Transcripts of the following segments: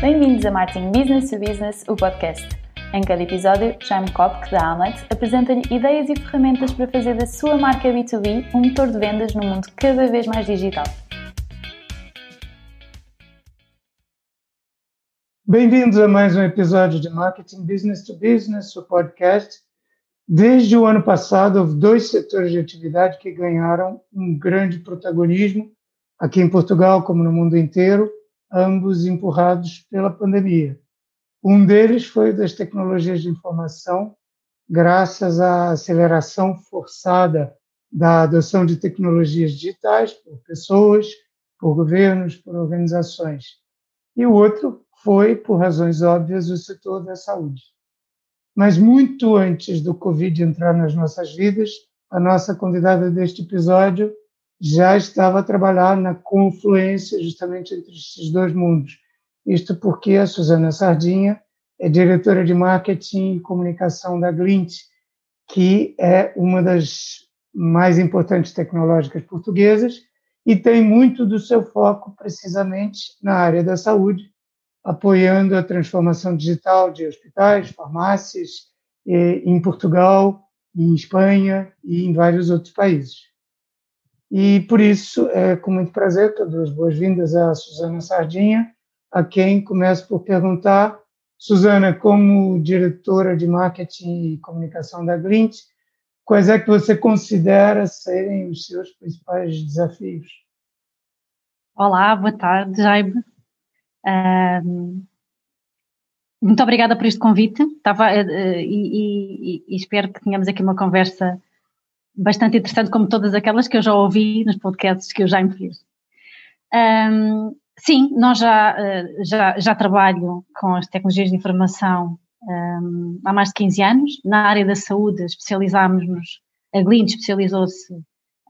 Bem-vindos a Marketing Business to Business, o podcast. Em cada episódio, Jaime Kopk, da Amlet, apresenta-lhe ideias e ferramentas para fazer da sua marca B2B um motor de vendas num mundo cada vez mais digital. Bem-vindos a mais um episódio de Marketing Business to Business, o podcast. Desde o ano passado, houve dois setores de atividade que ganharam um grande protagonismo, aqui em Portugal como no mundo inteiro, ambos empurrados pela pandemia. Um deles foi das tecnologias de informação, graças à aceleração forçada da adoção de tecnologias digitais por pessoas, por governos, por organizações. E o outro foi, por razões óbvias, o setor da saúde. Mas muito antes do Covid entrar nas nossas vidas, a nossa convidada deste episódio já estava a trabalhar na confluência justamente entre esses dois mundos. Isto porque a Suzana Sardinha é diretora de marketing e comunicação da Glint, que é uma das mais importantes tecnológicas portuguesas e tem muito do seu foco precisamente na área da saúde, apoiando a transformação digital de hospitais, farmácias, em Portugal, em Espanha e em vários outros países. E por isso, é com muito prazer dou as boas-vindas a Suzana Sardinha, a quem começo por perguntar, Suzana, como diretora de marketing e comunicação da Glint, quais é que você considera serem os seus principais desafios? Olá, boa tarde, Jaime. Um, muito obrigada por este convite. Estava, uh, e, e, e, espero que tenhamos aqui uma conversa bastante interessante, como todas aquelas que eu já ouvi nos podcasts que eu já me fiz. Um, sim, nós já, eh, já, já trabalho com as tecnologias de informação um, há mais de 15 anos. Na área da saúde especializámos-nos, a Glint especializou-se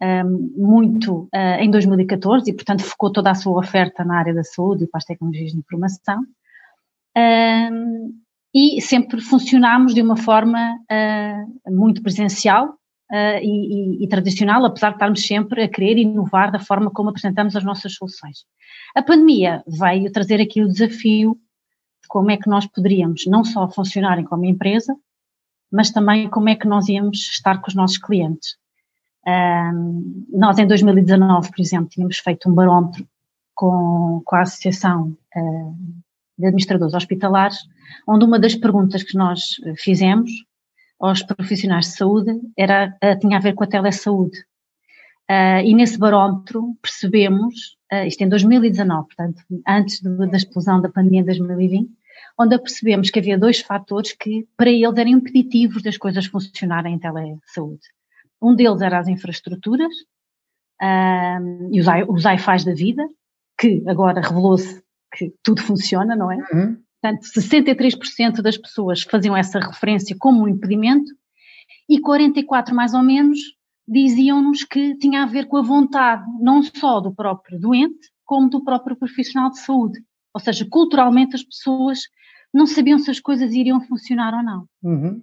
um, muito uh, em 2014 e, portanto, focou toda a sua oferta na área da saúde e para as tecnologias de informação. Um, e sempre funcionámos de uma forma uh, muito presencial, uh, e, e, tradicional, apesar de estarmos sempre a querer inovar da forma como apresentamos as nossas soluções. A pandemia veio trazer aqui o desafio de como é que nós poderíamos não só funcionar como empresa, mas também como é que nós íamos estar com os nossos clientes. Um, nós, em 2019, por exemplo, tínhamos feito um barómetro com, com a Associação uh, de Administradores Hospitalares, onde uma das perguntas que nós fizemos aos profissionais de saúde era, uh, tinha a ver com a telesaúde. Uh, e nesse barómetro percebemos, uh, isto em 2019, portanto, antes de, da explosão da pandemia em 2020, onde percebemos que havia dois fatores que para eles eram impeditivos das coisas funcionarem em telesaúde. Um deles era as infraestruturas uh, e os, os iFis da vida, que agora revelou-se que tudo funciona, não é? Uhum. Portanto, 63% das pessoas faziam essa referência como um impedimento e 44 mais ou menos diziam-nos que tinha a ver com a vontade não só do próprio doente, como do próprio profissional de saúde. Ou seja, culturalmente as pessoas não sabiam se as coisas iriam funcionar ou não. Uhum.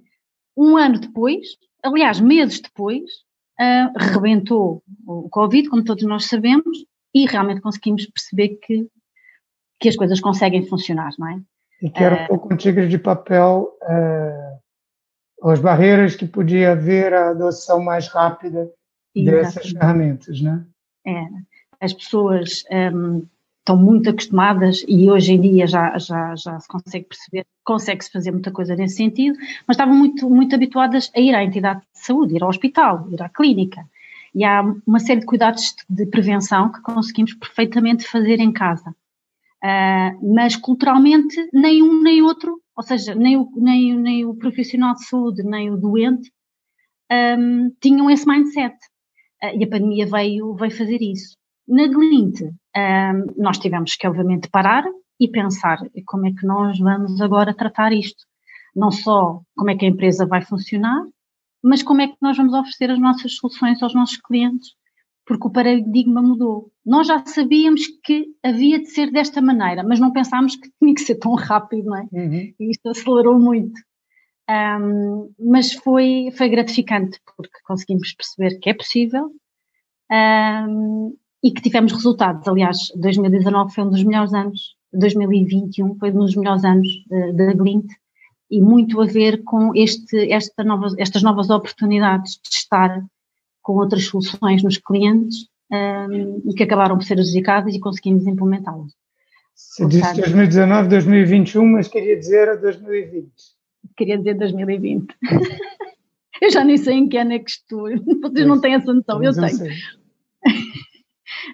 Um ano depois, aliás, meses depois, uh, rebentou o Covid, como todos nós sabemos, e realmente conseguimos perceber que, que as coisas conseguem funcionar, não é? E que era um é. pouco um tigre de papel é, as barreiras que podia haver a adoção mais rápida dessas ferramentas, né? É, as pessoas um, estão muito acostumadas e hoje em dia já, já, já se consegue perceber, consegue-se fazer muita coisa nesse sentido, mas estavam muito, muito habituadas a ir à entidade de saúde, ir ao hospital, ir à clínica. E há uma série de cuidados de prevenção que conseguimos perfeitamente fazer em casa. Uh, mas culturalmente nem um nem outro, ou seja, nem o, nem, nem o profissional de saúde, nem o doente um, tinham esse mindset. Uh, e a pandemia veio, veio fazer isso. Na Glint, um, nós tivemos que, obviamente, parar e pensar como é que nós vamos agora tratar isto. Não só como é que a empresa vai funcionar, mas como é que nós vamos oferecer as nossas soluções aos nossos clientes porque o paradigma mudou. Nós já sabíamos que havia de ser desta maneira, mas não pensámos que tinha que ser tão rápido, não é? Uhum. E isto acelerou muito. Um, mas foi, foi gratificante, porque conseguimos perceber que é possível um, e que tivemos resultados. Aliás, 2019 foi um dos melhores anos 2021 foi um dos melhores anos da Glint e muito a ver com este, esta nova, estas novas oportunidades de estar com outras soluções nos clientes um, e que acabaram por ser adjudicadas e conseguimos implementá-las. Você disse 2019, 2021, mas queria dizer a 2020. Queria dizer 2020. eu já nem sei em que ano é que estou, vocês não têm essa noção, eu tenho. Sei.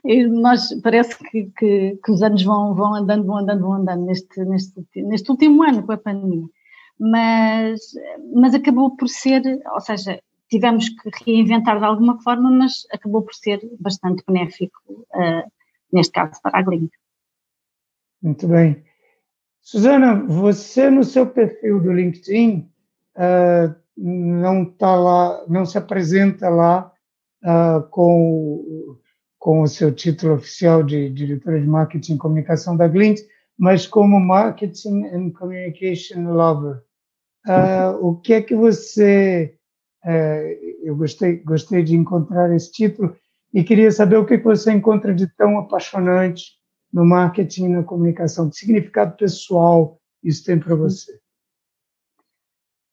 nós parece que, que, que, os anos vão, vão andando, vão andando, vão andando neste, neste, neste último ano com a pandemia. Mas, mas acabou por ser, ou seja, tivemos que reinventar de alguma forma, mas acabou por ser bastante benéfico, uh, neste caso, para a Glint. Muito bem. Susana, você no seu perfil do LinkedIn uh, não está lá, não se apresenta lá uh, com, com o seu título oficial de diretora de marketing e comunicação da Glint, mas como marketing and communication lover. Uh, o que é que você eu gostei, gostei de encontrar esse título e queria saber o que você encontra de tão apaixonante no marketing e na comunicação. Que significado pessoal isso tem para você?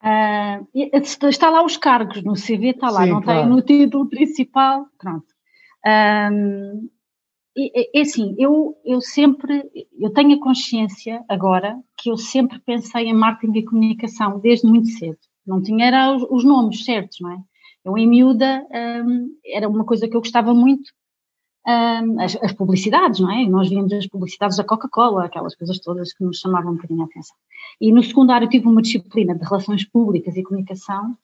Uh, está lá os cargos no CV, está lá, Sim, não claro. tem no título principal, pronto. Um, é, é assim, eu, eu sempre, eu tenho a consciência agora que eu sempre pensei em marketing e comunicação desde muito cedo não tinha era os, os nomes certos, não é? Eu em miúda um, era uma coisa que eu gostava muito, um, as, as, publicidades, não é? Nós víamos as publicidades da Coca-Cola, aquelas coisas todas que nos chamavam um bocadinho a atenção. E no secundário tive uma disciplina de relações públicas e comunicação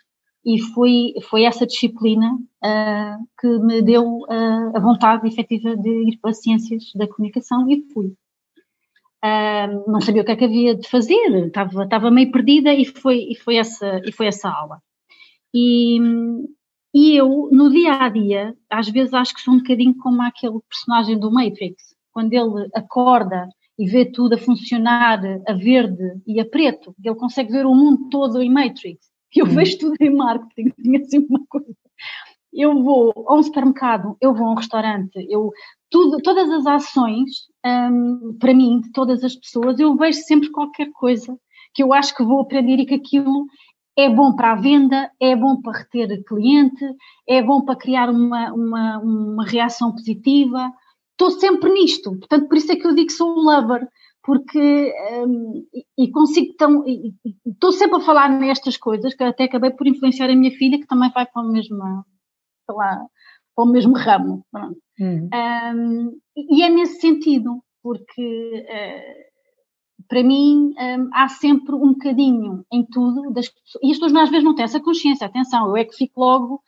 e foi, foi essa disciplina uh, que me deu uh, a vontade efetiva de ir para as ciências da comunicação e fui não sabia o que é que havia de fazer, estava, estava meio perdida e foi, e foi, essa, e foi essa aula. E, e eu, no dia a dia, às vezes acho que sou um bocadinho como aquele personagem do Matrix, quando ele acorda e vê tudo a funcionar a verde e a preto, ele consegue ver o mundo todo em Matrix. Eu hum. vejo tudo em marketing, tinha assim uma coisa. Eu vou a um supermercado, eu vou a um restaurante, eu tudo, todas as ações, um, para mim, de todas as pessoas, eu vejo sempre qualquer coisa que eu acho que vou aprender e que aquilo é bom para a venda, é bom para reter cliente, é bom para criar uma, uma, uma reação positiva. Estou sempre nisto, portanto, por isso é que eu digo que sou um lover, porque um, e consigo tão. Estou sempre a falar nestas coisas, que até acabei por influenciar a minha filha, que também vai para a mesma, sei lá, para o mesmo ramo. Uhum. Um, e é nesse sentido, porque uh, para mim um, há sempre um bocadinho em tudo das pessoas, e as pessoas às vezes não têm essa consciência, atenção, eu é que fico logo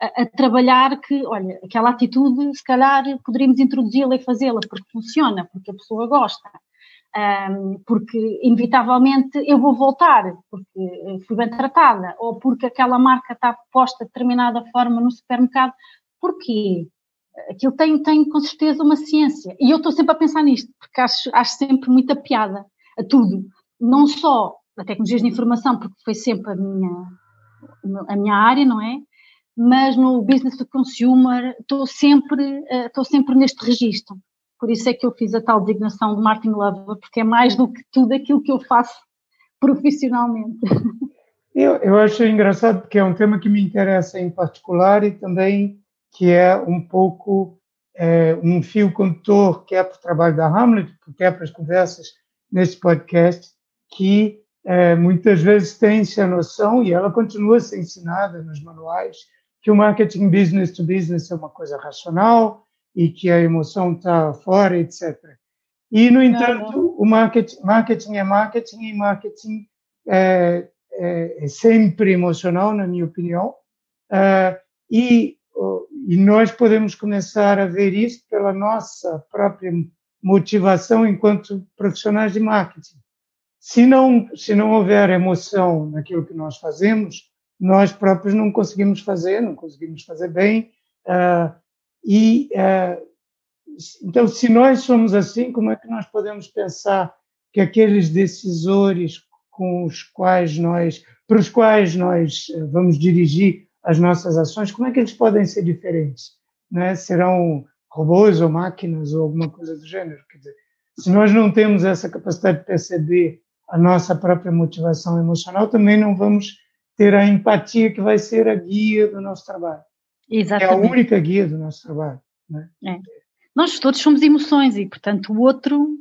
a, a trabalhar que, olha, aquela atitude se calhar poderíamos introduzi-la e fazê-la porque funciona, porque a pessoa gosta. Um, porque inevitavelmente eu vou voltar, porque fui bem tratada, ou porque aquela marca está posta de determinada forma no supermercado, Porquê? Aquilo tem, tem com certeza uma ciência. E eu estou sempre a pensar nisto, porque acho, acho sempre muita piada a tudo. Não só a tecnologias de informação, porque foi sempre a minha, a minha área, não é? Mas no business to consumer estou sempre, estou sempre neste registro. Por isso é que eu fiz a tal designação de Martin Lover, porque é mais do que tudo aquilo que eu faço profissionalmente. Eu, eu acho engraçado porque é um tema que me interessa em particular e também que é um pouco é, um fio condutor, que é para o trabalho da Hamlet, que é para as conversas nesse podcast, que é, muitas vezes tem-se a noção, e ela continua a ser ensinada nos manuais, que o marketing business to business é uma coisa racional e que a emoção está fora, etc. E, no entanto, o marketing, marketing é marketing e marketing é, é, é sempre emocional, na minha opinião. Uh, e e nós podemos começar a ver isso pela nossa própria motivação enquanto profissionais de marketing. Se não, se não houver emoção naquilo que nós fazemos, nós próprios não conseguimos fazer, não conseguimos fazer bem. Uh, e uh, então, se nós somos assim, como é que nós podemos pensar que aqueles decisores com os quais nós, para os quais nós eh, vamos dirigir as nossas ações, como é que eles podem ser diferentes? Né? Serão robôs ou máquinas ou alguma coisa do gênero? Quer dizer, Se nós não temos essa capacidade de perceber a nossa própria motivação emocional, também não vamos ter a empatia que vai ser a guia do nosso trabalho. Exatamente. É a única guia do nosso trabalho. Né? É. Nós todos somos emoções e, portanto, o outro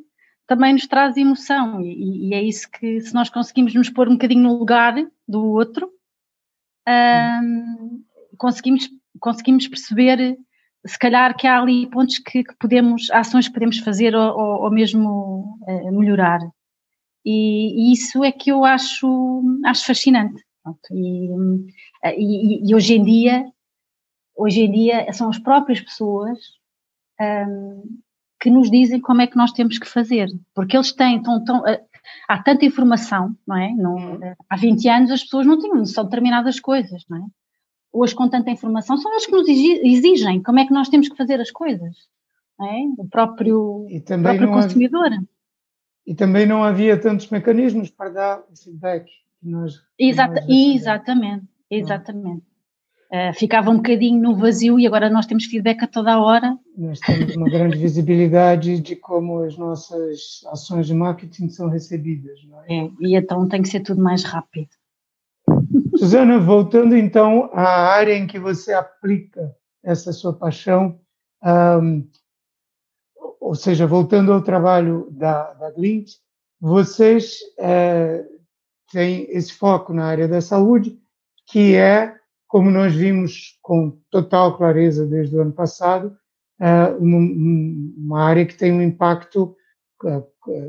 também nos traz emoção e, e, é isso que, se nós conseguimos nos pôr um bocadinho no lugar do outro, conseguimos, conseguimos perceber se calhar que há ali pontos que, que podemos, ações que podemos fazer ou, ou, ou mesmo uh, melhorar. E, e, isso é que eu acho, acho fascinante. E, e, e, hoje em dia, hoje em dia são as próprias pessoas um, que nos dizem como é que nós temos que fazer, porque eles têm, tão, tão, uh, há tanta informação, não é? Não, uh, há 20 anos as pessoas não tinham noção de determinadas coisas, não é? hoje com tanta informação, são eles que nos exigem como é que nós temos que fazer as coisas. É? O próprio, próprio consumidor. Havia, e também não havia tantos mecanismos para dar o feedback. Que nós, Exata, nós exatamente, exatamente. Uh, ficava um bocadinho no vazio e agora nós temos feedback a toda a hora. Nós temos uma grande visibilidade de como as nossas ações de marketing são recebidas. É? É, e então tem que ser tudo mais rápido. Suzana, voltando então à área em que você aplica essa sua paixão, um, ou seja, voltando ao trabalho da, da Glint, vocês é, têm esse foco na área da saúde, que é, como nós vimos com total clareza desde o ano passado, é uma, área que tem um impacto é,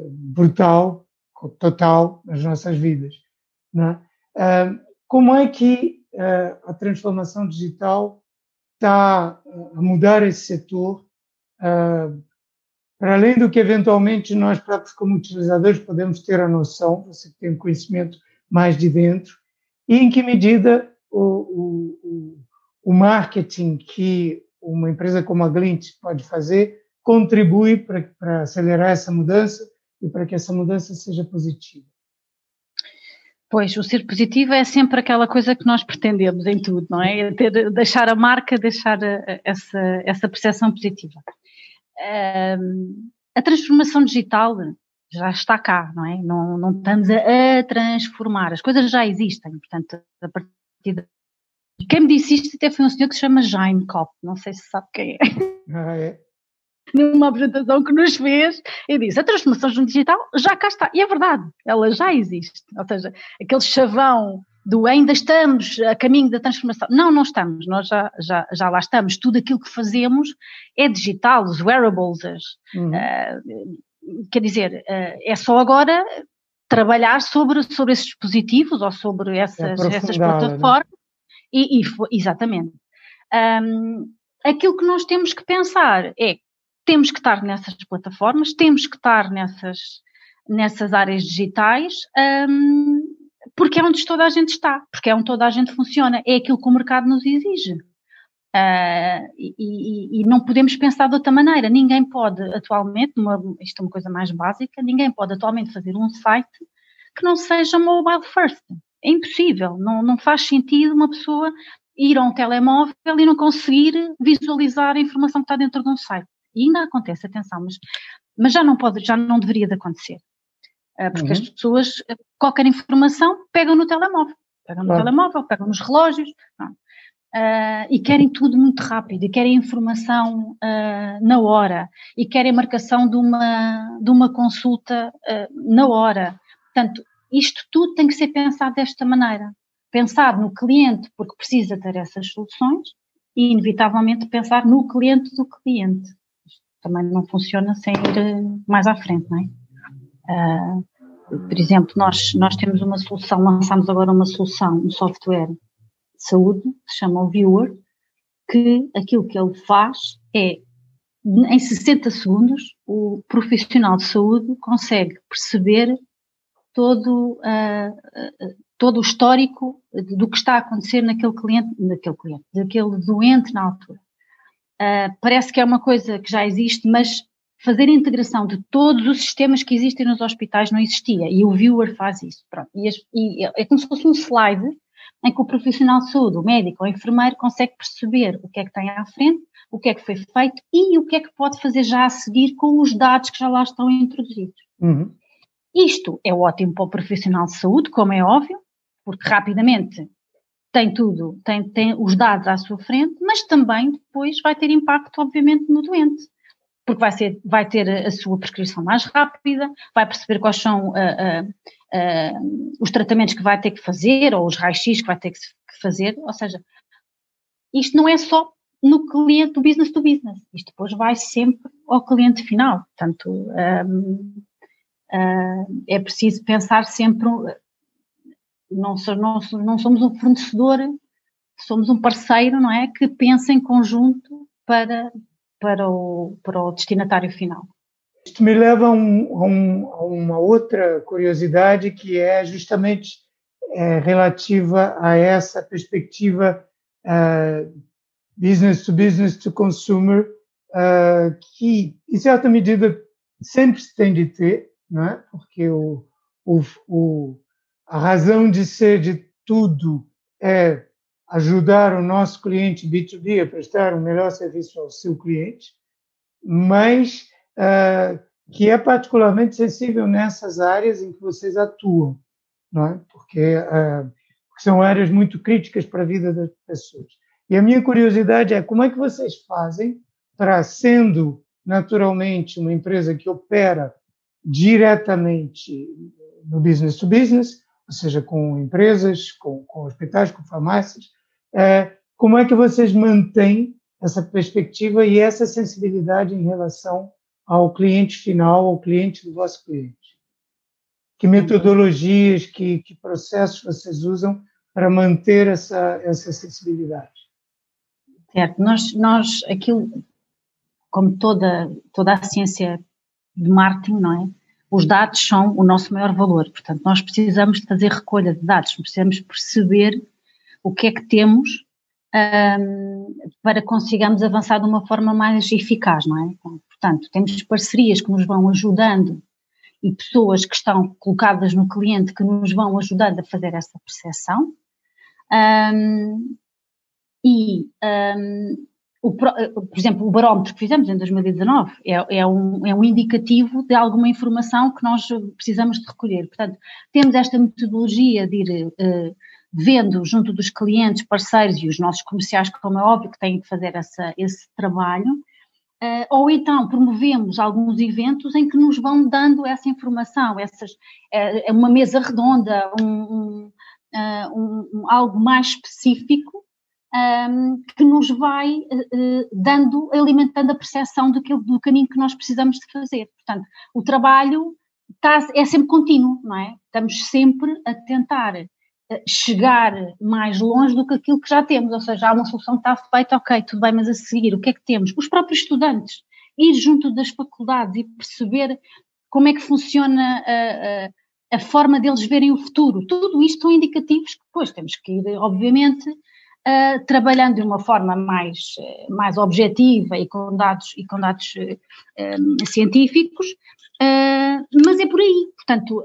brutal, total nas nossas vidas. Né? Como é que a transformação digital está a mudar esse setor? Para além do que eventualmente nós próprios como utilizadores podemos ter a noção, você tem conhecimento mais de dentro, e em que medida o, o, o marketing que uma empresa como a Glint pode fazer contribui para, acelerar essa mudança e para que essa mudança seja positiva. Pois, o ser positivo é sempre aquela coisa que nós pretendemos em tudo, não é? é ter, deixar a marca, deixar essa, essa percepção positiva. Um, a transformação digital já está cá, não é? Não, não estamos a, a transformar, as coisas já existem, portanto, a partir. Quem me disse isto até foi um senhor que se chama Jaime Kopp, não sei se sabe quem é. Ah, é? numa apresentação que nos fez e disse: a transformação digital já cá está. E é verdade, ela já existe. Ou seja, aquele chavão do ainda estamos a caminho da transformação. Não, não estamos, nós já, já, já lá estamos. Tudo aquilo que fazemos é digital, os wearables, as, uhum. uh, quer dizer, uh, é só agora trabalhar sobre, sobre esses dispositivos ou sobre essas, é essas plataformas. Né? E, e, exatamente. Um, aquilo que nós temos que pensar é temos que estar nessas plataformas, temos que estar nessas, nessas áreas digitais, um, porque é onde toda a gente está, porque é onde toda a gente funciona, é aquilo que o mercado nos exige. Uh, e, e, não podemos pensar de outra maneira. Ninguém pode atualmente, uma, isto é uma coisa mais básica, ninguém pode atualmente fazer um site que não seja mobile first. É impossível, não, não faz sentido uma pessoa ir a um telemóvel e não conseguir visualizar a informação que está dentro de um site. E ainda acontece, atenção, mas, mas já não pode, já não deveria de acontecer. Uh, porque uhum. as pessoas, qualquer informação, pegam no telemóvel. Pegam no telemóvel, pegam nos relógios. Uh, e querem tudo muito rápido, e querem informação uh, na hora, e querem marcação de uma, de uma consulta na hora. Portanto, isto tudo tem que ser pensado desta maneira. Pensar no cliente, porque precisa ter essas soluções, e inevitavelmente pensar no cliente do cliente também não funciona sem ir eh, mais à frente, não é? Uh, por exemplo, nós, nós temos uma solução, lançamos agora uma solução, um software de saúde, que se chama o Viewer, que aquilo que ele faz é, em 60 segundos, o profissional de saúde consegue perceber todo, uh, uh, todo o histórico do que está a acontecer naquele cliente, naquele cliente, daquele doente na altura. Uh, parece que é uma coisa que já existe, mas fazer a integração de todos os sistemas que existem nos hospitais não existia e o viewer faz isso. Pronto. E, as, e é como se fosse um slide em que o profissional de saúde, o médico ou o enfermeiro, consegue perceber o que é que tem à frente, o que é que foi feito e o que é que pode fazer já a seguir com os dados que já lá estão introduzidos. Uhum. Isto é ótimo para o profissional de saúde, como é óbvio, porque rapidamente tem tudo, tem, tem os dados à sua frente, mas também depois vai ter impacto, obviamente, no doente porque vai, ser, vai ter a sua prescrição mais rápida, vai perceber quais são uh, uh, uh, os tratamentos que vai ter que fazer, ou os raios-x que vai ter que fazer, ou seja, isto não é só no cliente do business to business, isto depois vai sempre ao cliente final, portanto um, é preciso pensar sempre, não, não, não somos um fornecedor, somos um parceiro, não é, que pensa em conjunto para, para o, para o destinatário final. Isto me leva a, um, a, um, a uma outra curiosidade que é justamente é, relativa a essa perspectiva uh, business to business to consumer, uh, que em certa medida sempre se tem de ter, não é? porque o, o, o, a razão de ser de tudo é ajudar o nosso cliente B2B a prestar um melhor serviço ao seu cliente, mas que é particularmente sensível nessas áreas em que vocês atuam, não é? Porque, uh, porque são áreas muito críticas para a vida das pessoas. E a minha curiosidade é como é que vocês fazem para, sendo naturalmente uma empresa que opera diretamente no business to business, ou seja, com empresas, com, com hospitais, com farmácias, é, como é que vocês mantêm essa perspectiva e essa sensibilidade em relação ao cliente final, ao cliente do vosso cliente? Que metodologias, que, que processos vocês usam para manter essa, essa sensibilidade? Certo, nós, nós aquilo, como toda, toda a ciência de marketing, não é? Os dados são o nosso maior valor, portanto, nós precisamos fazer recolha de dados, precisamos perceber o que é que temos um, para consigamos avançar de uma forma mais eficaz, não é? Então, portanto, temos parcerias que nos vão ajudando e pessoas que estão colocadas no cliente que nos vão ajudando a fazer essa percepção. Um, e, um, o, por exemplo, o barómetro que fizemos em 2019 é, é, um, é um indicativo de alguma informação que nós precisamos de recolher. Portanto, temos esta metodologia de ir uh, vendo junto dos clientes, parceiros e os nossos comerciais, como é óbvio que têm que fazer essa, esse trabalho, uh, ou então promovemos alguns eventos em que nos vão dando essa informação, essas, é uma mesa redonda, um, um, uh, um, algo mais específico um, que nos vai uh, dando, alimentando a percepção do, que, do caminho que nós precisamos de fazer. Portanto, o trabalho está, é sempre contínuo, não é? Estamos sempre a tentar chegar mais longe do que aquilo que já temos, ou seja, há uma solução que está feita, ok, tudo bem, mas a seguir, o que é que temos? Os próprios estudantes, ir junto das faculdades e perceber como é que funciona a, a, a forma deles verem o futuro, tudo isto são indicativos que depois temos que ir, obviamente, uh, trabalhando de uma forma mais, mais objetiva e com dados, e com dados uh, científicos, uh, mas é por aí, portanto,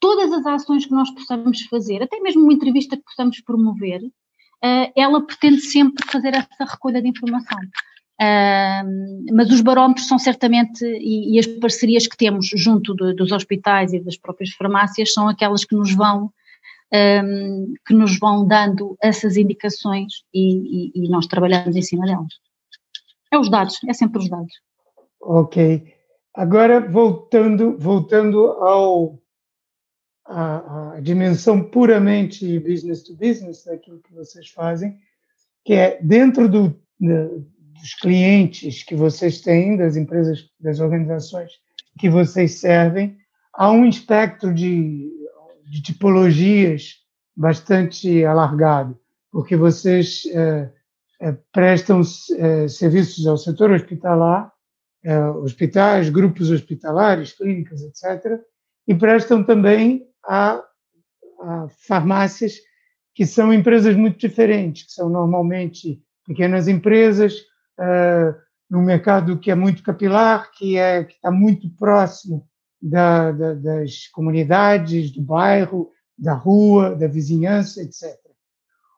todas as ações que nós possamos fazer, até mesmo uma entrevista que possamos promover, uh, ela pretende sempre fazer essa recolha de informação. Mas os barómetros são certamente, e, as parcerias que temos junto dos hospitais e das próprias farmácias são aquelas que nos vão que nos vão dando essas indicações e, e, e, nós trabalhamos em cima delas. É os dados, é sempre os dados. Ok. Agora voltando, voltando ao, a, a, dimensão puramente business to business daquilo que vocês fazem, que é dentro do, dos clientes que vocês têm, das empresas, das organizações que vocês servem, há um espectro de, de tipologias bastante alargado, porque vocês é, é, prestam é, serviços ao setor hospitalar, é, hospitais, grupos hospitalares, clínicas, etc., e prestam também a, a farmácias que são empresas muito diferentes, que são normalmente pequenas empresas uh, num mercado que é muito capilar, que é está muito próximo da, da, das comunidades, do bairro, da rua, da vizinhança, etc.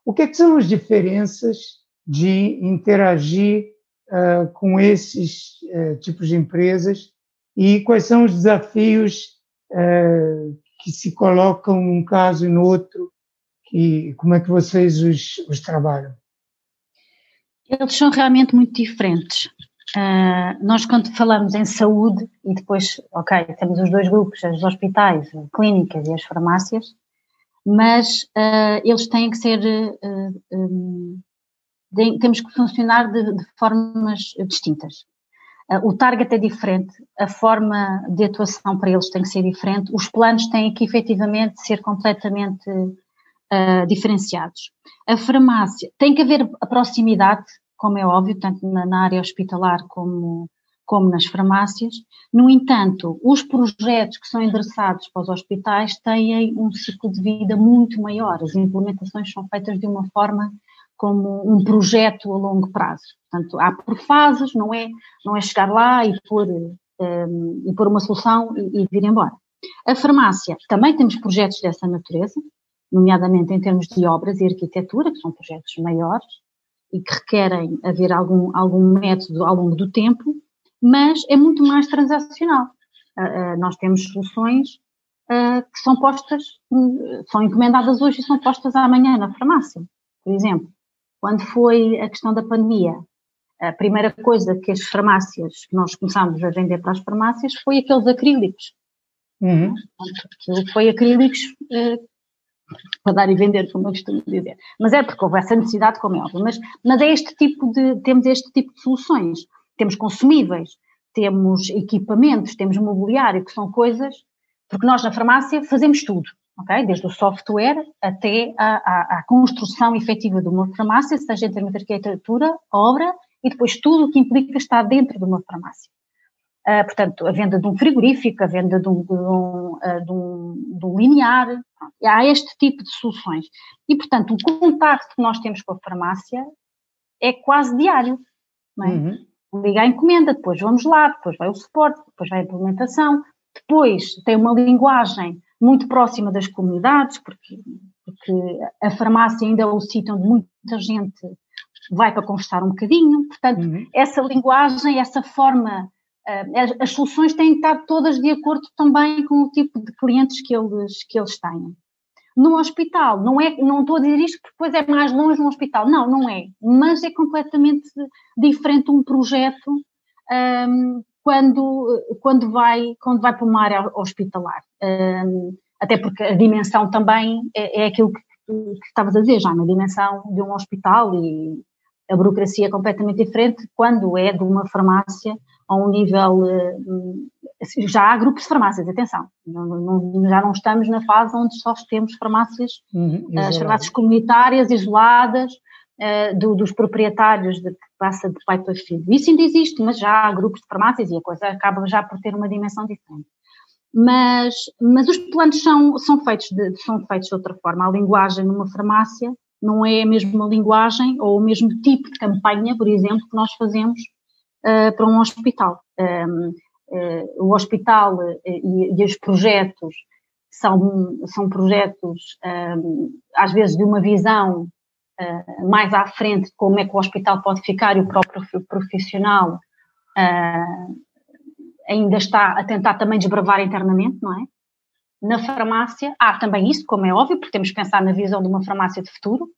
O que, é que são as diferenças de interagir uh, com esses uh, tipos de empresas e quais são os desafios uh, que se colocam num caso e no outro? E como é que vocês os, os trabalham? Eles são realmente muito diferentes. Uh, nós, quando falamos em saúde, e depois, ok, temos os dois grupos, os hospitais, clínicas e as farmácias, mas uh, eles têm que ser, uh, um, de, temos que funcionar de, de formas distintas. O target é diferente, a forma de atuação para eles tem que ser diferente, os planos têm que efetivamente ser completamente diferenciados. A farmácia, tem que haver a proximidade como é óbvio, tanto na, na área hospitalar como, como nas farmácias. No entanto, os projetos que são endereçados para os hospitais têm um ciclo de vida muito maior. As implementações são feitas de uma forma como um projeto a longo prazo. Portanto, há por fases, não é, não é chegar lá e pôr, um, e pôr uma solução e, e vir embora. A farmácia, também temos projetos dessa natureza, nomeadamente em termos de obras e arquitetura, que são projetos maiores, e que requerem haver algum, algum método ao longo do tempo, mas é muito mais transacional. Uh, uh, nós temos soluções uh, que são postas, hum, são encomendadas hoje e são postas amanhã na farmácia, por exemplo. Quando foi a questão da pandemia, a primeira coisa que as farmácias, que nós começámos a vender para as farmácias, foi aqueles acrílicos. Uhum. Aquilo foi acrílicos para dar e vender, como eu costumo dizer. Mas é porque houve essa necessidade, como é óbvio. Mas, mas é este tipo de, temos este tipo de soluções. Temos consumíveis, temos equipamentos, temos mobiliário, que são coisas, porque nós na farmácia fazemos tudo, ok? Desde o software até a, a, a construção efetiva de uma farmácia, seja em termos de arquitetura, obra, e depois tudo o que implica estar dentro de uma farmácia. Uh, portanto, a venda de um frigorífico, a venda de um, de um, uh, de um, de um linear, há este tipo de soluções. E, portanto, o contacto que nós temos com a farmácia é quase diário. É? Uhum. Liga a encomenda, depois vamos lá, depois vai o suporte, depois vai a implementação, depois tem uma linguagem muito próxima das comunidades, porque, porque a farmácia ainda é o sítio onde muita gente vai para conversar um bocadinho. Portanto, uhum. essa linguagem, essa forma ah, as, as, soluções têm estar todas de acordo também com o tipo de clientes que eles, que eles têm. No hospital, não é, não estou a dizer isto porque depois é mais longe no hospital, não, não é, mas é completamente diferente um projeto um, quando, quando, vai, quando vai para uma área hospitalar. Um, até porque a dimensão também é, é aquilo que, que estavas a dizer, já na dimensão de um hospital e a burocracia é completamente diferente quando é de uma farmácia a um nível. Eh, já há grupos de farmácias, atenção, não, não, já não estamos na fase onde só temos farmácias, uhum, as farmácias comunitárias, isoladas, uh, do, dos proprietários de, que passa de pai para filho. Isso ainda existe, mas já há grupos de farmácias e a coisa acaba já por ter uma dimensão diferente. Mas, mas os planos são, são, feitos de, são feitos de outra forma. A linguagem numa farmácia não é a mesma linguagem ou o mesmo tipo de campanha, por exemplo, que nós fazemos uh, para um hospital. Um, uh, eh, o hospital e, e, os projetos são, são projetos, um, às vezes, de uma visão uh, mais à frente como é que o hospital pode ficar e o próprio profissional ainda está a tentar também desbravar internamente, não é? Na farmácia há também isso, como é óbvio, porque temos que pensar na visão de uma farmácia de futuro,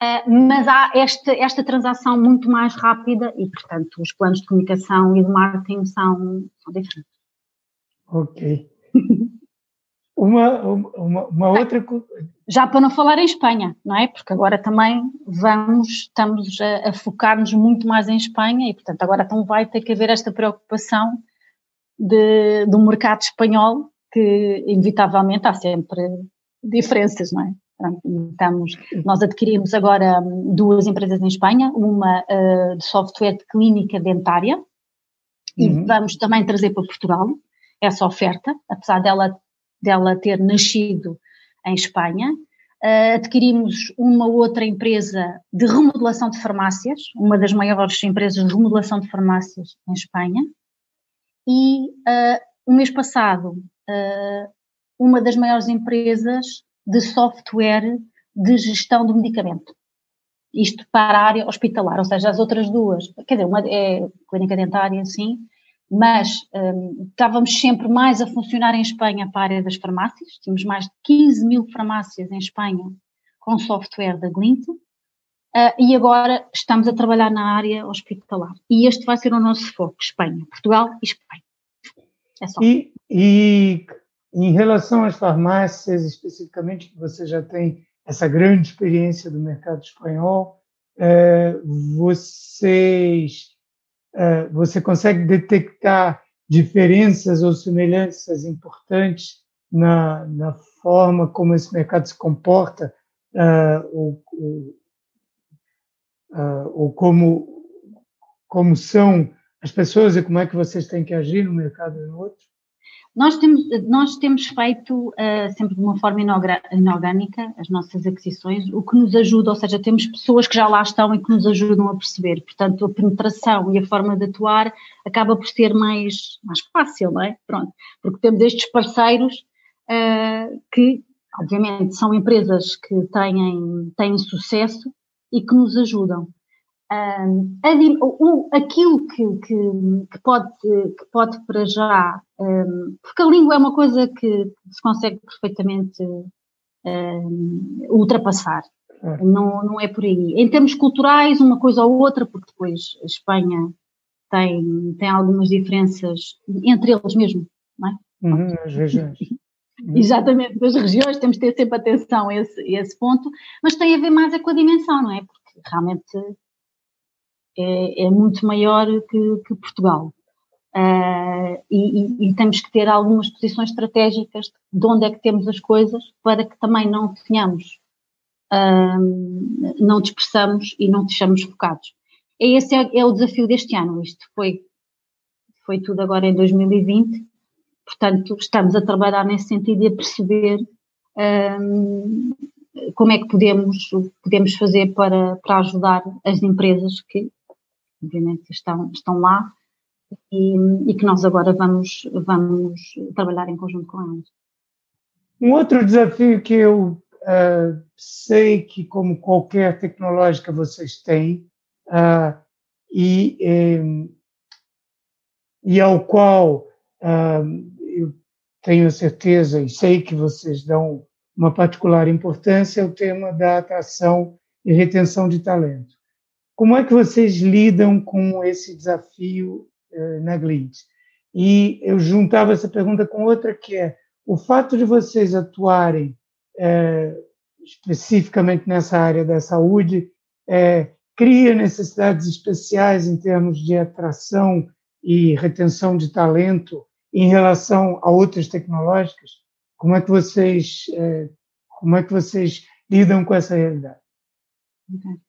Uh, mas há esta, esta transação muito mais rápida e, portanto, os planos de comunicação e de marketing são, são diferentes. Ok. uma, uma, uma outra. Já para não falar em Espanha, não é? Porque agora também vamos, estamos a, a focar-nos muito mais em Espanha e, portanto, agora então vai ter que haver esta preocupação de, do mercado espanhol, que inevitavelmente há sempre diferenças, não é? Estamos, nós adquirimos agora hum, duas empresas em Espanha, uma uh, de software de clínica dentária uhum. e vamos também trazer para Portugal essa oferta, apesar dela, dela ter nascido em Espanha. Uh, adquirimos uma outra empresa de remodelação de farmácias, uma das maiores empresas de remodelação de farmácias em Espanha. E uh, o mês passado, uma das maiores empresas de software de gestão do medicamento. Isto para a área hospitalar, ou seja, as outras duas, quer dizer, uma é clínica dentária, sim, mas um, estávamos sempre mais a funcionar em Espanha para a área das farmácias, tínhamos mais de 15 mil farmácias em Espanha com software da Glint, uh, e agora estamos a trabalhar na área hospitalar. E este vai ser o nosso foco, Espanha, Portugal e Espanha. É só. E, e em relação às farmácias, especificamente, que você já tem essa grande experiência do mercado espanhol, é, vocês você consegue detectar diferenças ou semelhanças importantes na, na forma como esse mercado se comporta uh, ou, uh, ou como, como são as pessoas e como é que vocês têm que agir no mercado e no outro? Nós temos, nós temos feito uh, sempre de uma forma inorgânica as nossas aquisições, o que nos ajuda, ou seja, temos pessoas que já lá estão e que nos ajudam a perceber. Portanto, a penetração e a forma de atuar acaba por ser mais, mais fácil, não é? Pronto, porque temos estes parceiros uh, que, obviamente, são empresas que têm, têm sucesso e que nos ajudam. Um, o, aquilo que, que, que, pode, que pode para já, um, porque a língua é uma coisa que se consegue perfeitamente um, ultrapassar, é. não, não é por aí. Em termos culturais, uma coisa ou outra, porque depois a Espanha tem, tem algumas diferenças entre eles mesmo, não é? Uhum, as regiões. Exatamente, das regiões, temos de ter sempre atenção a esse, a esse ponto, mas tem a ver mais é com a dimensão, não é? Porque realmente é, é muito maior que, que Portugal. Uh, e, e, e, temos que ter algumas posições estratégicas de onde é que temos as coisas para que também não tenhamos, uh, não dispersamos e não deixamos focados. Esse é, é, o desafio deste ano. Isto foi, foi tudo agora em 2020, portanto, estamos a trabalhar nesse sentido e a perceber ah, como é que podemos, podemos fazer para, para ajudar as empresas que obviamente estão, estão lá e, e, que nós agora vamos, vamos trabalhar em conjunto com elas. Um outro desafio que eu uh, sei que, como qualquer tecnológica, vocês têm, uh, e, e, e, ao qual uh, eu tenho certeza e sei que vocês dão uma particular importância, é o tema da atração e retenção de talento. Como é que vocês lidam com esse desafio eh, na Glint? E eu juntava essa pergunta com outra que é o fato de vocês atuarem eh, especificamente nessa área da saúde eh, cria necessidades especiais em termos de atração e retenção de talento em relação a outras tecnológicas? Como é que vocês como é que vocês lidam com essa realidade? Okay.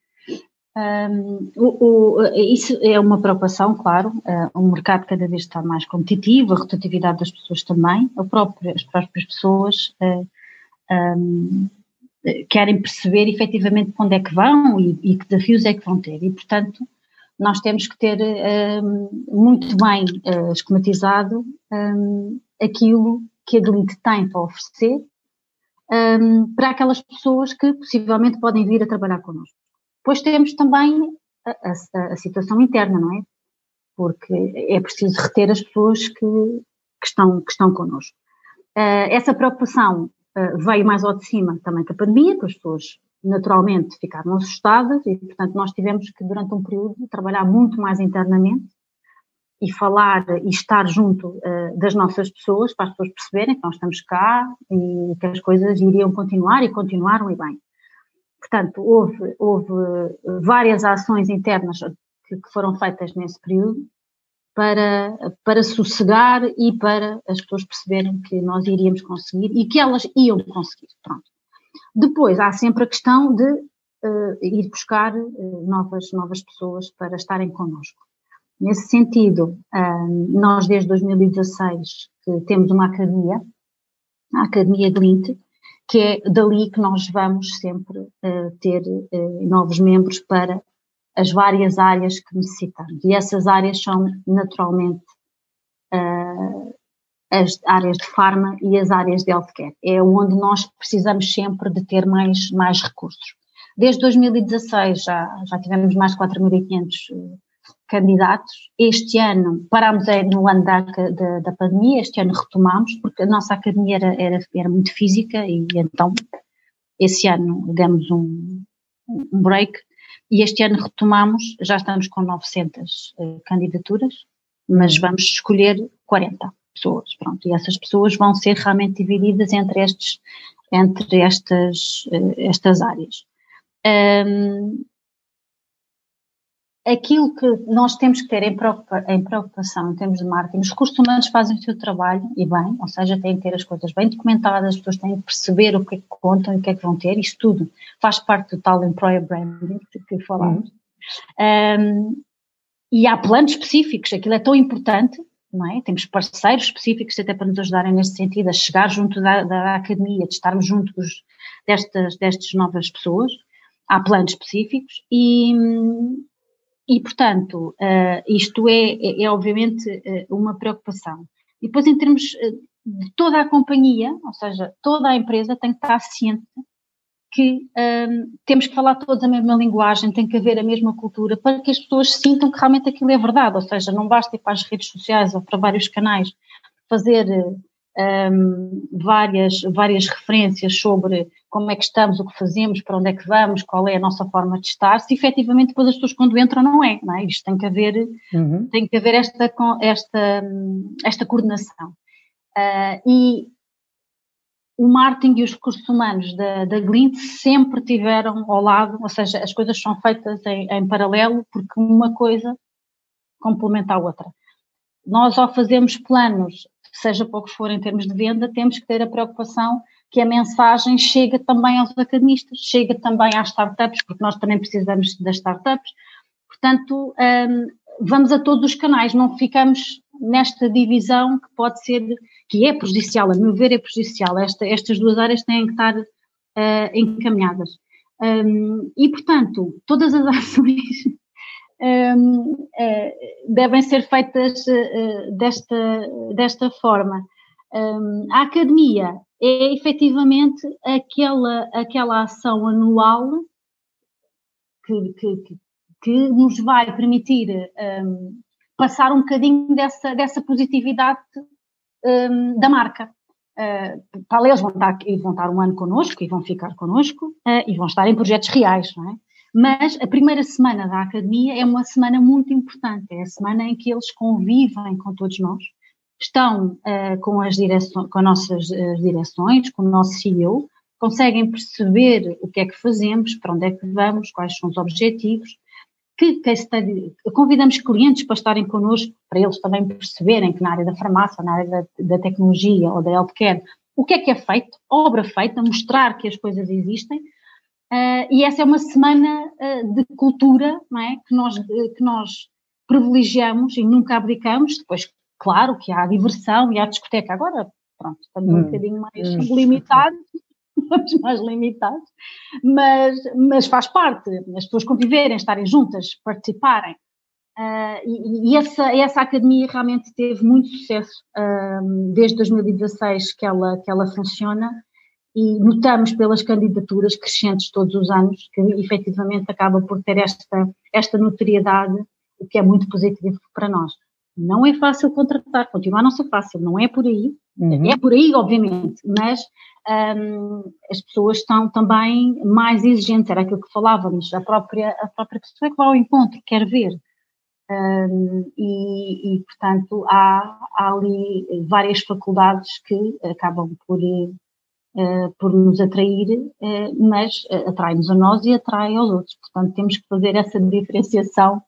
Um, o, o, isso é uma preocupação, claro. Uh, o mercado cada vez está mais competitivo, a rotatividade das pessoas também, as próprias pessoas uh, um, querem perceber efetivamente para onde é que vão e, e, que desafios é que vão ter. E, portanto, nós temos que ter muito bem uh, esquematizado aquilo que a Glint tem para oferecer para aquelas pessoas que possivelmente podem vir a trabalhar connosco. Depois temos também a, a, a, situação interna, não é? Porque é preciso reter as pessoas que, que, estão, que estão connosco. Uh, essa preocupação uh, veio mais ao de cima também com a pandemia, que as pessoas naturalmente ficaram assustadas e, portanto, nós tivemos que, durante um período, trabalhar muito mais internamente e falar e estar junto uh, das nossas pessoas, para as pessoas perceberem que nós estamos cá e que as coisas iriam continuar e continuaram e bem. Portanto, houve, houve várias ações internas que, que foram feitas nesse período para, para sossegar e para as pessoas perceberem que nós iríamos conseguir e que elas iam conseguir. Pronto. Depois há sempre a questão de uh, ir buscar uh, novas, novas pessoas para estarem connosco. Nesse sentido, uh, nós desde 2016 temos uma academia, a Academia Glint, que é dali que nós vamos sempre uh, ter uh, novos membros para as várias áreas que necessitamos. E essas áreas são naturalmente uh, as áreas de farma e as áreas de healthcare. É onde nós precisamos sempre de ter mais, mais recursos. Desde 2016 já, já tivemos mais de 4.500 eh, candidatos. Este ano, parámos no ano da, da, da, pandemia, este ano retomamos, porque a nossa academia era, era, era muito física e então esse ano demos um, um break e este ano retomamos, já estamos com 900 uh, eh, candidaturas, mas vamos escolher 40 pessoas, pronto, e essas pessoas vão ser realmente divididas entre estes, entre estas, uh, estas áreas. Um, aquilo que nós temos que ter em, preocupação em termos de marketing, os recursos humanos fazem o seu trabalho e bem, ou seja, têm que ter as coisas bem documentadas, as pessoas têm que perceber o que é que contam e o que é que vão ter, isto tudo faz parte do tal employer branding que falámos. Uhum. Um, e há planos específicos, aquilo é tão importante, não é? Temos parceiros específicos até para nos ajudarem neste sentido, a chegar junto da, da academia, de estarmos juntos destas, destas novas pessoas. Há planos específicos e, e, portanto, uh, isto é, é, é obviamente uh, uma preocupação. E depois, em termos uh, de toda a companhia, ou seja, toda a empresa tem que estar ciente que um, temos que falar todos a mesma linguagem, tem que haver a mesma cultura para que as pessoas sintam que realmente aquilo é verdade, ou seja, não basta ir para as redes sociais ou para vários canais fazer um, várias, várias referências sobre como é que estamos, o que fazemos, para onde é que vamos, qual é a nossa forma de estar, se efetivamente depois as pessoas quando entram não é, não é? Isto tem que haver, uhum. tem que haver esta, esta, esta coordenação. Uh, e o marketing e os recursos humanos da, da Glint sempre tiveram ao lado, ou seja, as coisas são feitas em, em paralelo porque uma coisa complementa a outra. Nós ao fazemos planos seja para o que for em termos de venda, temos que ter a preocupação que a mensagem chega também aos academistas, chega também às startups, porque nós também precisamos das startups. Portanto, um, vamos a todos os canais, não ficamos nesta divisão que pode ser, que é prejudicial, a meu ver é prejudicial. Esta, estas duas áreas têm que estar uh, encaminhadas. Um, e, portanto, todas as ações um, uh, devem ser feitas uh, desta, desta forma. Um, a academia é efetivamente aquela, aquela ação anual que, que, que nos vai permitir um, passar um bocadinho dessa, dessa positividade um, da marca. Uh, para eles vão estar, vão estar um ano connosco e vão ficar connosco uh, e vão estar em projetos reais, não é? Mas a primeira semana da academia é uma semana muito importante, é a semana em que eles convivem com todos nós, estão uh, com, as direções, com as nossas uh, direções, com o nosso CEO, conseguem perceber o que é que fazemos, para onde é que vamos, quais são os objetivos, que, que convidamos clientes para estarem connosco, para eles também perceberem que na área da farmácia, na área da, da tecnologia ou da healthcare, o que é que é feito, obra feita, mostrar que as coisas existem, Uh, e essa é uma semana uh, de cultura, não é? Que nós, que nós privilegiamos e nunca abdicamos. Depois, claro, que há diversão e há discoteca. Agora, pronto, estamos hum, um bocadinho mais hum. limitados, estamos mais limitados, mas, mas faz parte. As pessoas conviverem, estarem juntas, participarem. e, e essa, essa academia realmente teve muito sucesso desde 2016 que ela, que ela funciona e notamos pelas candidaturas crescentes todos os anos que efetivamente acaba por ter esta, esta notoriedade, o que é muito positivo para nós. Não é fácil contratar, continua a não ser fácil, não é por aí, uhum. é por aí, obviamente, mas um, as pessoas estão também mais exigentes, era aquilo que falávamos, a própria, a própria pessoa é que vai ao encontro, quer ver. Um, e, e, portanto, há, há ali várias faculdades que acabam por uh, por nos atrair, uh, mas uh, atrai-nos a nós e atrai aos outros. Portanto, temos que fazer essa diferenciação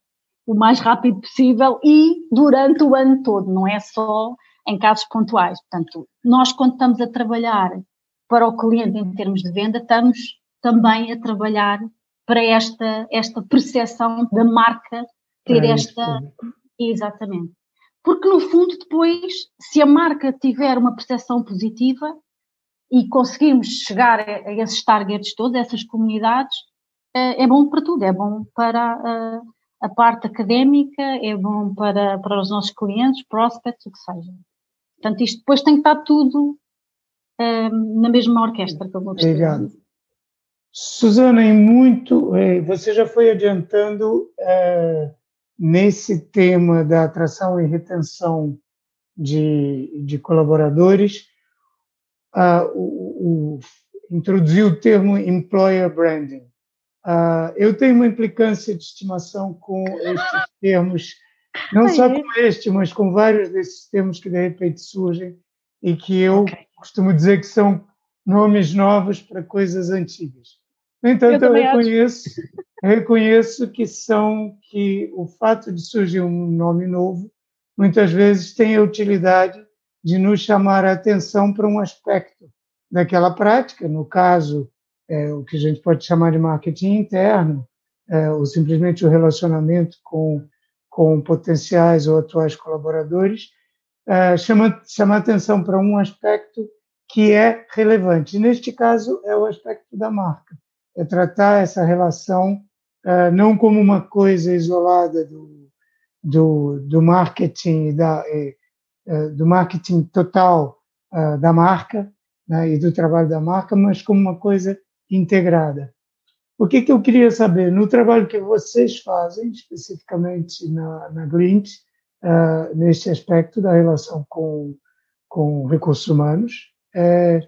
o mais rápido possível e durante o ano todo, não é só em casos pontuais. Portanto, nós quando estamos a trabalhar para o cliente em termos de venda, estamos também a trabalhar para esta, esta percepção da marca ter é esta. Exatamente. Porque no fundo, depois, se a marca tiver uma percepção positiva, e conseguimos chegar a, esses targets todos, essas comunidades, eh, é bom para tudo, é bom para a, parte académica, é bom para, para os nossos clientes, prospects, o que seja. Portanto, isto depois tem que estar tudo na mesma orquestra, como eu Obrigado. Suzana, em muito, eh, você já foi adiantando é, nesse tema da atração e retenção de, de colaboradores, uh, o, o, introduziu o termo employer branding. Uh, eu tenho uma implicância de estimação com estes termos, não só com este, mas com vários desses termos que de repente surgem e que eu okay. costumo dizer que são nomes novos para coisas antigas. No entanto, eu, eu reconheço, reconheço que são que o fato de surgir um nome novo muitas vezes tem a utilidade de nos chamar a atenção para um aspecto daquela prática, no caso, é, o que a gente pode chamar de marketing interno, é, ou simplesmente o relacionamento com, com potenciais ou atuais colaboradores, é, chama, chama atenção para um aspecto que é relevante. neste caso, é o aspecto da marca. É tratar essa relação é, não como uma coisa isolada do, do, do marketing, da, é, do marketing total é, da marca né, e do trabalho da marca, mas como uma coisa integrada. O que, que eu queria saber? No trabalho que vocês fazem, especificamente na, na Glint, uh, neste aspecto da relação com, com recursos humanos, é,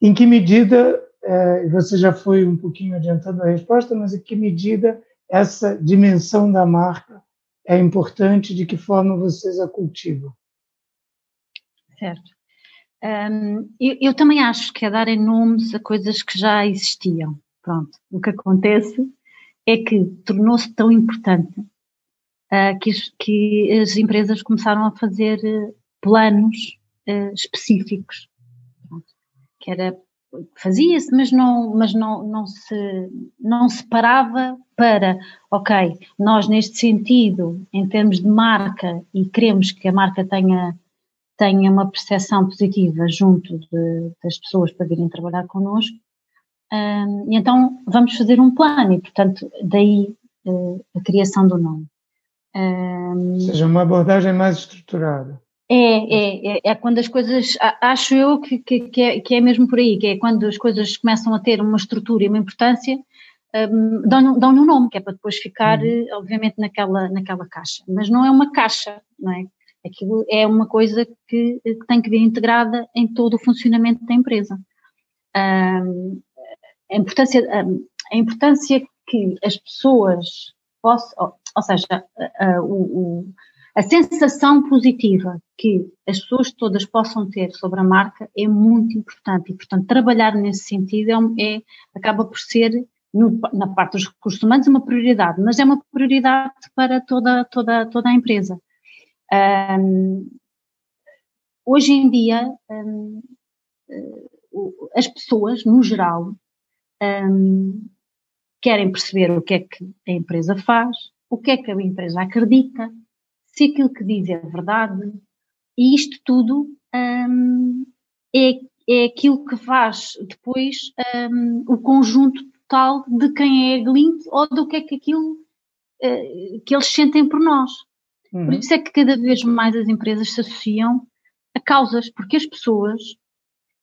em que medida, é, você já foi um pouquinho adiantando a resposta, mas em que medida essa dimensão da marca é importante, de que forma vocês a cultivam? Certo. Um, eu, eu, também acho que é darem nomes a coisas que já existiam. Pronto. O que acontece é que tornou-se tão importante uh, que, as, que, as, empresas começaram a fazer uh, planos uh, específicos. Pronto. Que era fazia-se, mas não, mas não, não se não se parava para, ok, nós neste sentido, em termos de marca, e queremos que a marca tenha tenha uma percepção positiva junto de, das pessoas para virem trabalhar connosco. Um, e então vamos fazer um plano e, portanto, daí uh, a criação do nome. Um, Ou seja, uma abordagem mais estruturada. É, é, é, é, quando as coisas, acho eu que, que, que, é, que é mesmo por aí, que é quando as coisas começam a ter uma estrutura e uma importância, um, dão-lhe dão um nome, que é para depois ficar, uhum. obviamente, naquela, naquela caixa. Mas não é uma caixa, não é? Aquilo é uma coisa que, que tem que vir integrada em todo o funcionamento da empresa. Um, a, importância, a importância que as pessoas possam, ou, ou seja, a, a, o, a sensação positiva que as pessoas todas possam ter sobre a marca é muito importante e, portanto, trabalhar nesse sentido é, é acaba por ser no, na parte dos recursos humanos uma prioridade, mas é uma prioridade para toda, toda, toda a empresa. Um, hoje em dia, um, eh, as pessoas, no geral, um, querem perceber o que é que a empresa faz, o que é que a empresa acredita, se aquilo que diz é verdade, e isto tudo é, é aquilo que faz depois o conjunto total de quem é a Glint ou do que é que aquilo uh, que eles sentem por nós. Uhum. Por isso é que cada vez mais as empresas se associam a causas, porque as pessoas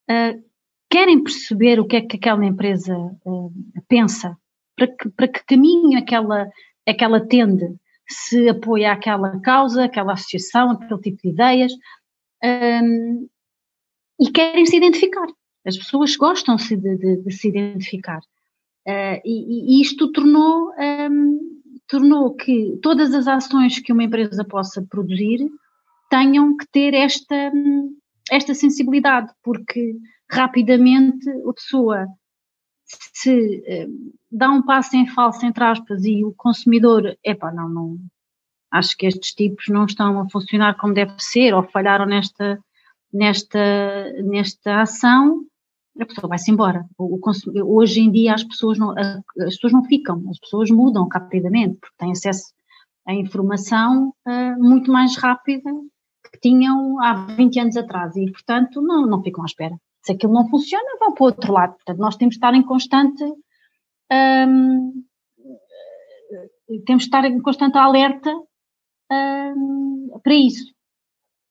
uh, querem perceber o que é que aquela empresa uh, pensa, para que, para que caminho aquela, aquela tende, se apoia aquela causa, aquela associação, aquele tipo de ideias, um, e querem se identificar. As pessoas gostam-se de, de, de, se identificar. Uh, e, e, isto tornou um, tornou que todas as ações que uma empresa possa produzir tenham que ter esta, esta sensibilidade, porque rapidamente a pessoa se eh, dá um passo em falso, entre aspas, e o consumidor, epá, não, não, acho que estes tipos não estão a funcionar como deve ser, ou falharam nesta, nesta, nesta ação, a pessoa vai-se embora. O, o, hoje em dia as pessoas, não, as pessoas não ficam, as pessoas mudam rapidamente, porque têm acesso à informação uh, muito mais rápida que tinham há 20 anos atrás e, portanto, não, não ficam à espera. Se aquilo não funciona, vão para o outro lado. Portanto, nós temos de estar em constante. Temos de estar em constante alerta para isso.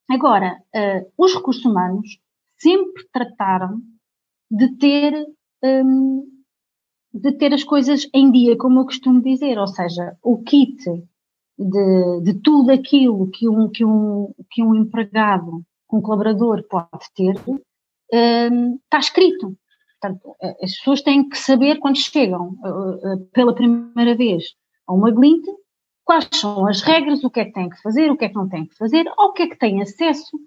Agora, uh, os recursos humanos sempre trataram de ter, um, de ter as coisas em dia, como eu costumo dizer, ou seja, o kit de, de tudo aquilo que um, que, um, que um empregado, um colaborador pode ter, um, está escrito. Portanto, as pessoas têm que saber quando chegam uh, pela primeira vez a uma Glint quais são as regras, o que é que têm que fazer, o que é que não têm que fazer, ao que é que têm acesso,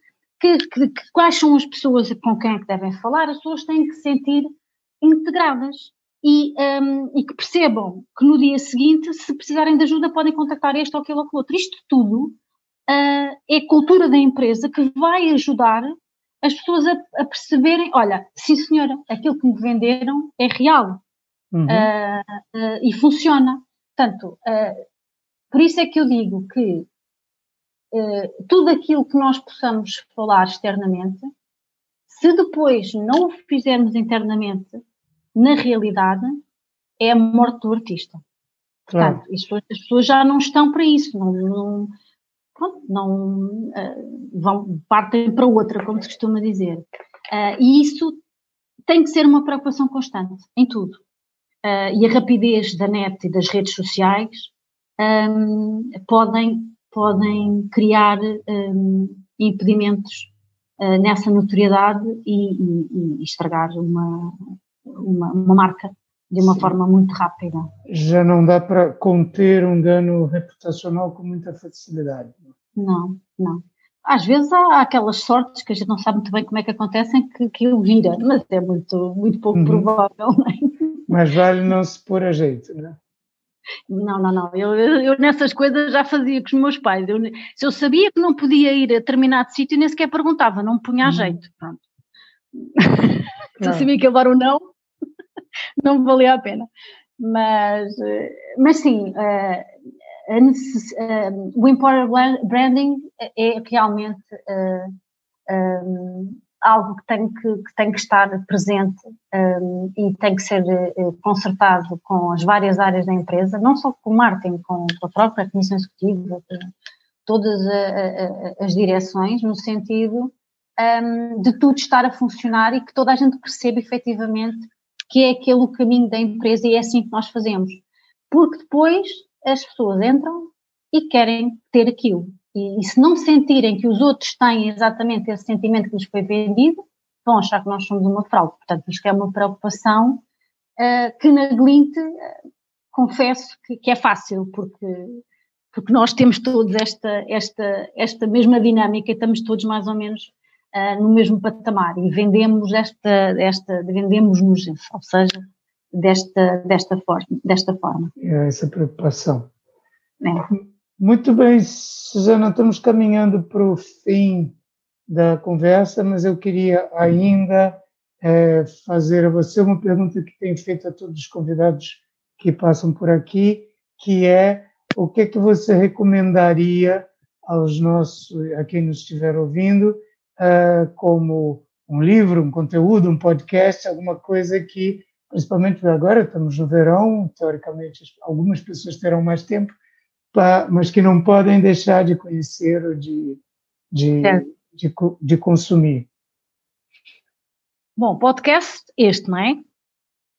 que, que, que, quais são as pessoas com quem é que devem falar, as pessoas têm que se sentir integradas e, um, e, que percebam que no dia seguinte, se precisarem de ajuda, podem contactar este ou aquele ou aquele outro. Isto tudo uh, é cultura da empresa que vai ajudar as pessoas a, a, perceberem, olha, sim senhora, aquilo que me venderam é real uhum. uh, uh, e funciona. Portanto, por isso é que eu digo que uh, tudo aquilo que nós possamos falar externamente, se depois não o fizermos internamente, na realidade, é a morte do artista. Claro. Portanto, as pessoas, as pessoas, já não estão para isso, não, não, pronto, não uh, vão, partem para outra, como se costuma dizer. Uh, e isso tem que ser uma preocupação constante, em tudo. Uh, e a rapidez da net e das redes sociais um, podem, podem criar um, impedimentos uh, nessa notoriedade e, e, e estragar uma, uma, uma, marca de uma Sim. forma muito rápida. Já não dá para conter um dano reputacional com muita facilidade. Não, não. Às vezes há aquelas sortes que a gente não sabe muito bem como é que acontecem que, que ele vira, mas é muito, muito pouco uhum. provável. Não é? Mas vale não se pôr a jeito, não é? Não, não, não. Eu, eu, nessas coisas já fazia com os meus pais. Eu, se eu sabia que não podia ir a determinado sítio, nem sequer perguntava, não me punha a hum. jeito. Pronto. se eu sabia que levar ou não, não valia a pena. Mas, mas sim, uh, necess, uh, o employer branding é realmente uh, um, algo que tem que, que, tem que estar presente um, e tem que ser uh, consertado com as várias áreas da empresa, não só com o marketing, com, com a própria comissão executiva, todas a, a, as direções, no sentido um, de tudo estar a funcionar e que toda a gente perceba efetivamente que é aquele o caminho da empresa e é assim que nós fazemos. Porque depois as pessoas entram e querem ter aquilo. E, e, se não sentirem que os outros têm exatamente esse sentimento que lhes foi vendido, vão achar que nós somos uma fraude. Portanto, isto é uma preocupação uh, que na Glint, uh, confesso que, que, é fácil, porque, porque nós temos todos esta, esta, esta mesma dinâmica, estamos todos mais ou menos uh, no mesmo patamar e vendemos esta, esta vendemos-nos, ou seja, desta, desta, forma, desta forma. É essa preocupação. É. Muito bem, Suzana, estamos caminhando para o fim da conversa, mas eu queria ainda é, fazer a você uma pergunta que tenho feito a todos os convidados que passam por aqui, que é o que é que você recomendaria aos nossos, a quem nos estiver ouvindo, é, como um livro, um conteúdo, um podcast, alguma coisa que, principalmente agora estamos no verão, teoricamente algumas pessoas terão mais tempo, mas que não podem deixar de conhecer ou de, de, é. de, de, consumir. Bom, podcast este, não é?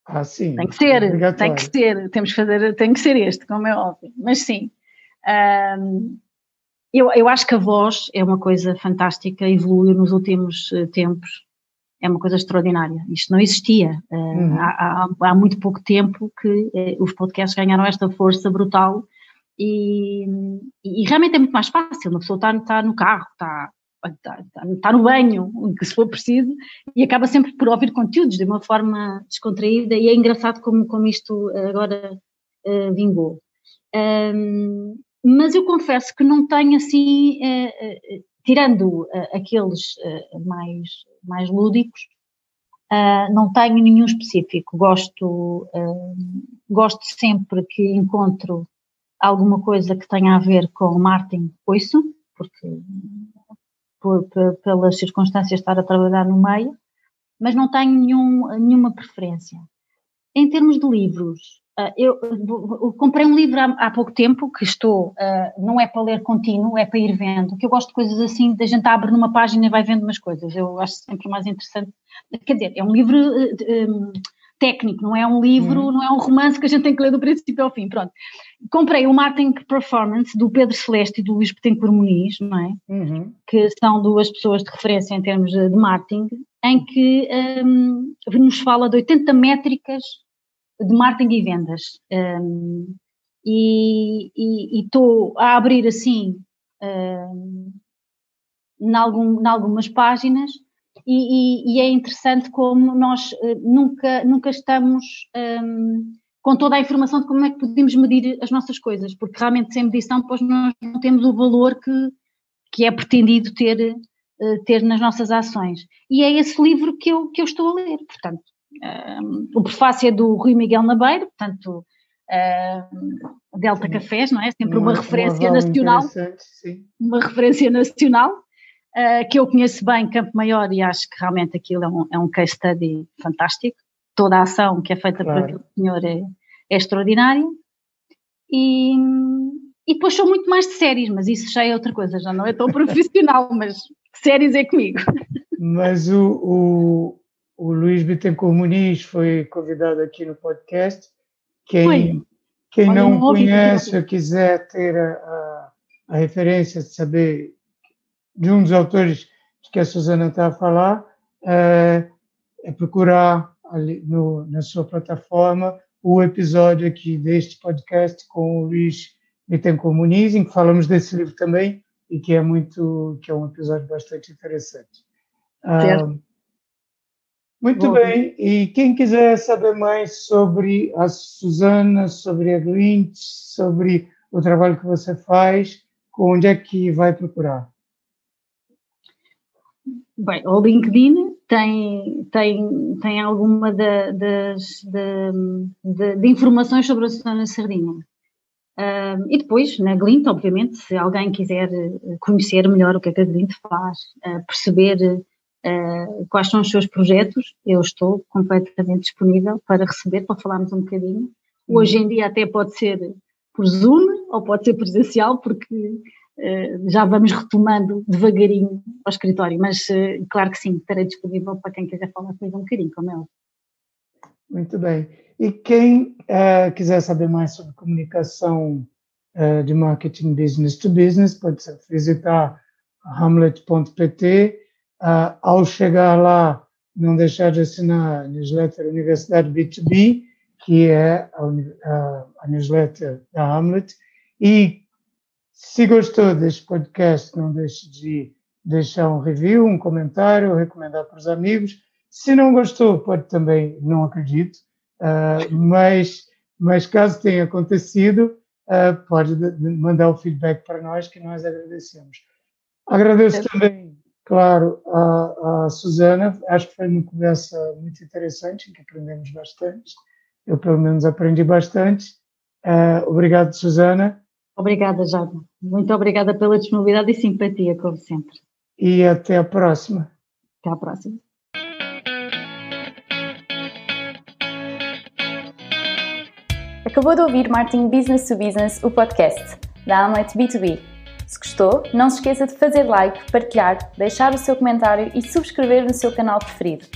Ah, sim. Tem que ser, tem que ser, temos que fazer, tem que ser este, como é óbvio. Mas sim, hum, eu, eu acho que a voz é uma coisa fantástica, evoluiu nos últimos eh, tempos, é uma coisa extraordinária. Isto não existia. Uhum. Há, há, há, muito pouco tempo que eh, os podcasts ganharam esta força brutal e, e, realmente é muito mais fácil, uma pessoa está, no carro, está, está, no banho, se for preciso, e acaba sempre por ouvir conteúdos de uma forma descontraída, e é engraçado como, como isto agora uh, vingou. Um, mas eu confesso que não tenho assim, uh, uh, tirando aqueles mais, mais lúdicos, não tenho nenhum específico. Gosto, gosto sempre que encontro alguma coisa que tenha a ver com marketing, ouço, porque por, por, pelas circunstâncias estar a trabalhar no meio, mas não tenho nenhum, nenhuma preferência. Em termos de livros, Uh, eu, comprei um livro há, pouco tempo que estou, uh, não é para ler contínuo, é para ir vendo, que eu gosto de coisas assim, da gente abre numa página e vai vendo umas coisas, eu acho sempre mais interessante, quer dizer, é um livro um, técnico, não é um livro, uhum. não é um romance que a gente tem que ler do princípio ao fim, pronto. Comprei o Martin Performance do Pedro Celeste e do Luís Betancourt Muniz, não é? Uhum. Que são duas pessoas de referência em termos de marketing, em que um, nos fala de 80 métricas de marketing e vendas. Um, e estou a abrir assim um, em, algum, em algumas páginas e, e, e, é interessante como nós uh, nunca, nunca estamos um, com toda a informação de como é que podemos medir as nossas coisas, porque realmente sem medição pois nós não temos o valor que, que é pretendido ter, uh, ter nas nossas ações. E é esse livro que eu, que eu estou a ler, portanto, o prefácio é do Rui Miguel Nabeiro, portanto, uh, Delta. Cafés, não é? Sempre uma, uma referência nacional. Uma referência nacional, uh, que eu conheço bem, Campo Maior, e acho que realmente aquilo é um, é um case study fantástico. Toda a ação que é feita claro. por aquele senhor é, é extraordinária. E, e depois sou muito mais de séries, mas isso já é outra coisa, já não é tão profissional, mas séries é comigo. Mas o, o, o Luís Bittencourt Muniz foi convidado aqui no podcast. Quem, quem não conhece ou quiser ter a, a, a, referência de saber de um dos autores que a Suzana está a falar, é, é procurar ali no, na sua plataforma o episódio aqui deste podcast com o Luís Bittencourt Muniz, em que falamos desse livro também e que é muito que é um episódio bastante interessante. Ah, muito Bom, bem, e quem quiser saber mais sobre a Suzana, sobre a Glint, sobre o trabalho que você faz, onde é que vai procurar? Bem, o LinkedIn tem, tem, tem alguma de, das, de, de, de, informações sobre a Susana Sardinha. Uh, e depois, na Glint, obviamente, se alguém quiser conhecer melhor o que é que a Glint faz, uh, perceber uh, quais são os seus projetos, eu estou completamente disponível para receber, para falarmos um bocadinho. Hoje em dia até pode ser por Zoom ou pode ser presencial, porque já vamos retomando devagarinho ao escritório, mas uh, claro que sim, estarei disponível para quem quiser falar comigo um bocadinho, como é Muito bem. E quem uh, quiser saber mais sobre comunicação de marketing business to business, pode visitar hamlet.pt Uh, ao chegar lá, não deixar de assinar a newsletter Universidade B2B, que é a, a, a newsletter da Hamlet. E se gostou deste podcast, não deixe de deixar um review, um comentário, recomendar para os amigos. Se não gostou, pode também, não acredito, uh, mas, mas caso tenha acontecido, uh, pode mandar o feedback para nós, que nós agradecemos. Agradeço também claro, a, a Suzana. Acho que foi uma conversa muito interessante, em que aprendemos bastante. Eu, pelo menos, aprendi bastante. Uh, obrigado, Suzana. Obrigada, Jaime. Muito obrigada pela disponibilidade e simpatia, como sempre. E até a próxima. Até a próxima. Acabou de ouvir Martin Business to Business, o podcast da Amlet B2B. Se gostou, não se esqueça de fazer like, partilhar, deixar o seu comentário e subscrever no seu canal preferido.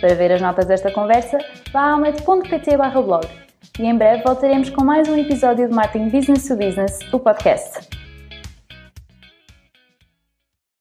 Para ver as notas desta conversa, vá a amlet.pt blog e em breve voltaremos com mais um episódio de Marketing Business to Business, o podcast.